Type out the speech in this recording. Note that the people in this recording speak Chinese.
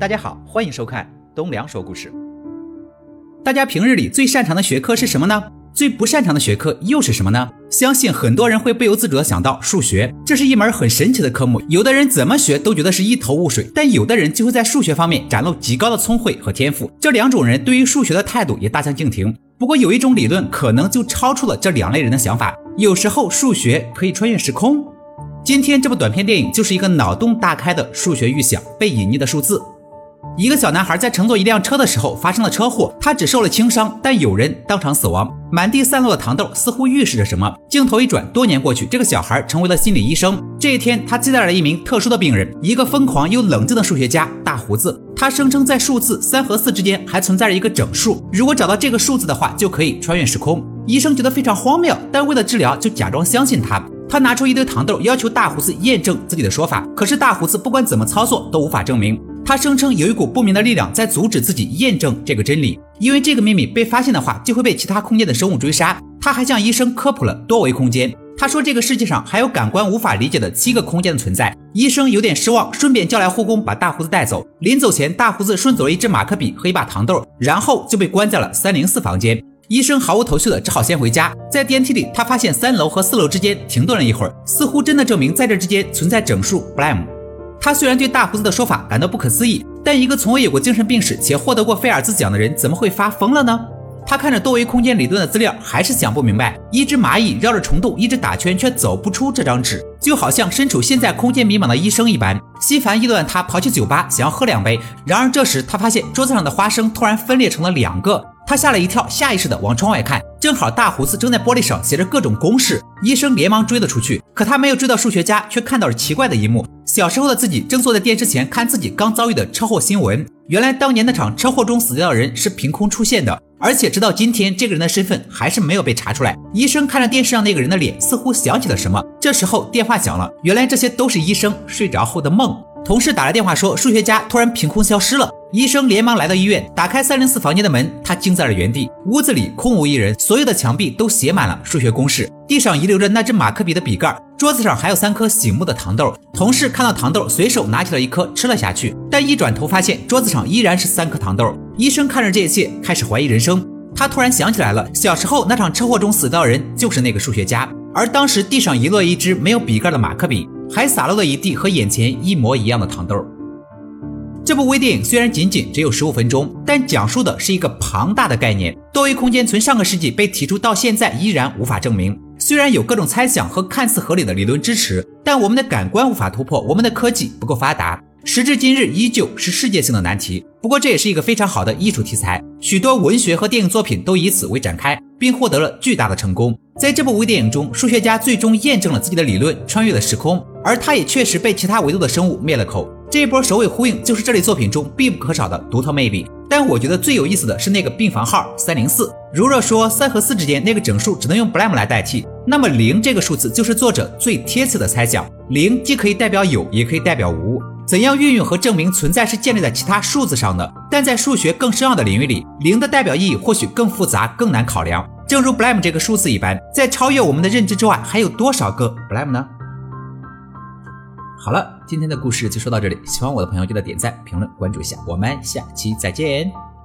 大家好，欢迎收看东梁说故事。大家平日里最擅长的学科是什么呢？最不擅长的学科又是什么呢？相信很多人会不由自主的想到数学，这是一门很神奇的科目。有的人怎么学都觉得是一头雾水，但有的人就会在数学方面展露极高的聪慧和天赋。这两种人对于数学的态度也大相径庭。不过有一种理论可能就超出了这两类人的想法，有时候数学可以穿越时空。今天这部短片电影就是一个脑洞大开的数学预想，被隐匿的数字。一个小男孩在乘坐一辆车的时候发生了车祸，他只受了轻伤，但有人当场死亡。满地散落的糖豆似乎预示着什么。镜头一转，多年过去，这个小孩成为了心理医生。这一天，他接待了一名特殊的病人，一个疯狂又冷静的数学家——大胡子。他声称在数字三和四之间还存在着一个整数，如果找到这个数字的话，就可以穿越时空。医生觉得非常荒谬，但为了治疗，就假装相信他。他拿出一堆糖豆，要求大胡子验证自己的说法。可是大胡子不管怎么操作，都无法证明。他声称有一股不明的力量在阻止自己验证这个真理，因为这个秘密被发现的话，就会被其他空间的生物追杀。他还向医生科普了多维空间。他说这个世界上还有感官无法理解的七个空间的存在。医生有点失望，顺便叫来护工把大胡子带走。临走前，大胡子顺走了一支马克笔和一把糖豆，然后就被关在了三零四房间。医生毫无头绪的只好先回家。在电梯里，他发现三楼和四楼之间停顿了一会儿，似乎真的证明在这之间存在整数 Blame。他虽然对大胡子的说法感到不可思议，但一个从未有过精神病史且获得过菲尔兹奖的人怎么会发疯了呢？他看着多维空间理论的资料，还是想不明白。一只蚂蚁绕着虫洞一直打圈，却走不出这张纸，就好像身处现在空间迷茫的医生一般。心烦意乱，他跑去酒吧想要喝两杯，然而这时他发现桌子上的花生突然分裂成了两个。他吓了一跳，下意识的往窗外看，正好大胡子正在玻璃上写着各种公式。医生连忙追了出去，可他没有追到数学家，却看到了奇怪的一幕：小时候的自己正坐在电视前看自己刚遭遇的车祸新闻。原来当年那场车祸中死掉的人是凭空出现的，而且直到今天，这个人的身份还是没有被查出来。医生看着电视上那个人的脸，似乎想起了什么。这时候电话响了，原来这些都是医生睡着后的梦。同事打来电话说，数学家突然凭空消失了。医生连忙来到医院，打开三零四房间的门，他惊在了原地。屋子里空无一人，所有的墙壁都写满了数学公式，地上遗留着那支马克笔的笔盖，桌子上还有三颗醒目的糖豆。同事看到糖豆，随手拿起了一颗吃了下去，但一转头发现桌子上依然是三颗糖豆。医生看着这一切，开始怀疑人生。他突然想起来了，小时候那场车祸中死掉的人就是那个数学家，而当时地上遗落一支没有笔盖的马克笔。还洒落了一地和眼前一模一样的糖豆。这部微电影虽然仅仅只有十五分钟，但讲述的是一个庞大的概念。多维空间从上个世纪被提出，到现在依然无法证明。虽然有各种猜想和看似合理的理论支持，但我们的感官无法突破，我们的科技不够发达，时至今日依旧是世界性的难题。不过这也是一个非常好的艺术题材，许多文学和电影作品都以此为展开，并获得了巨大的成功。在这部微电影中，数学家最终验证了自己的理论，穿越了时空。而他也确实被其他维度的生物灭了口，这一波首尾呼应就是这类作品中必不可少的独特魅力。但我觉得最有意思的是那个病房号三零四。如若说三和四之间那个整数只能用 blame 来代替，那么零这个数字就是作者最贴切的猜想。零既可以代表有，也可以代表无。怎样运用和证明存在是建立在其他数字上的，但在数学更深奥的领域里，零的代表意义或许更复杂、更难考量。正如 blame 这个数字一般，在超越我们的认知之外，还有多少个 blame 呢？好了，今天的故事就说到这里。喜欢我的朋友记得点赞、评论、关注一下。我们下期再见。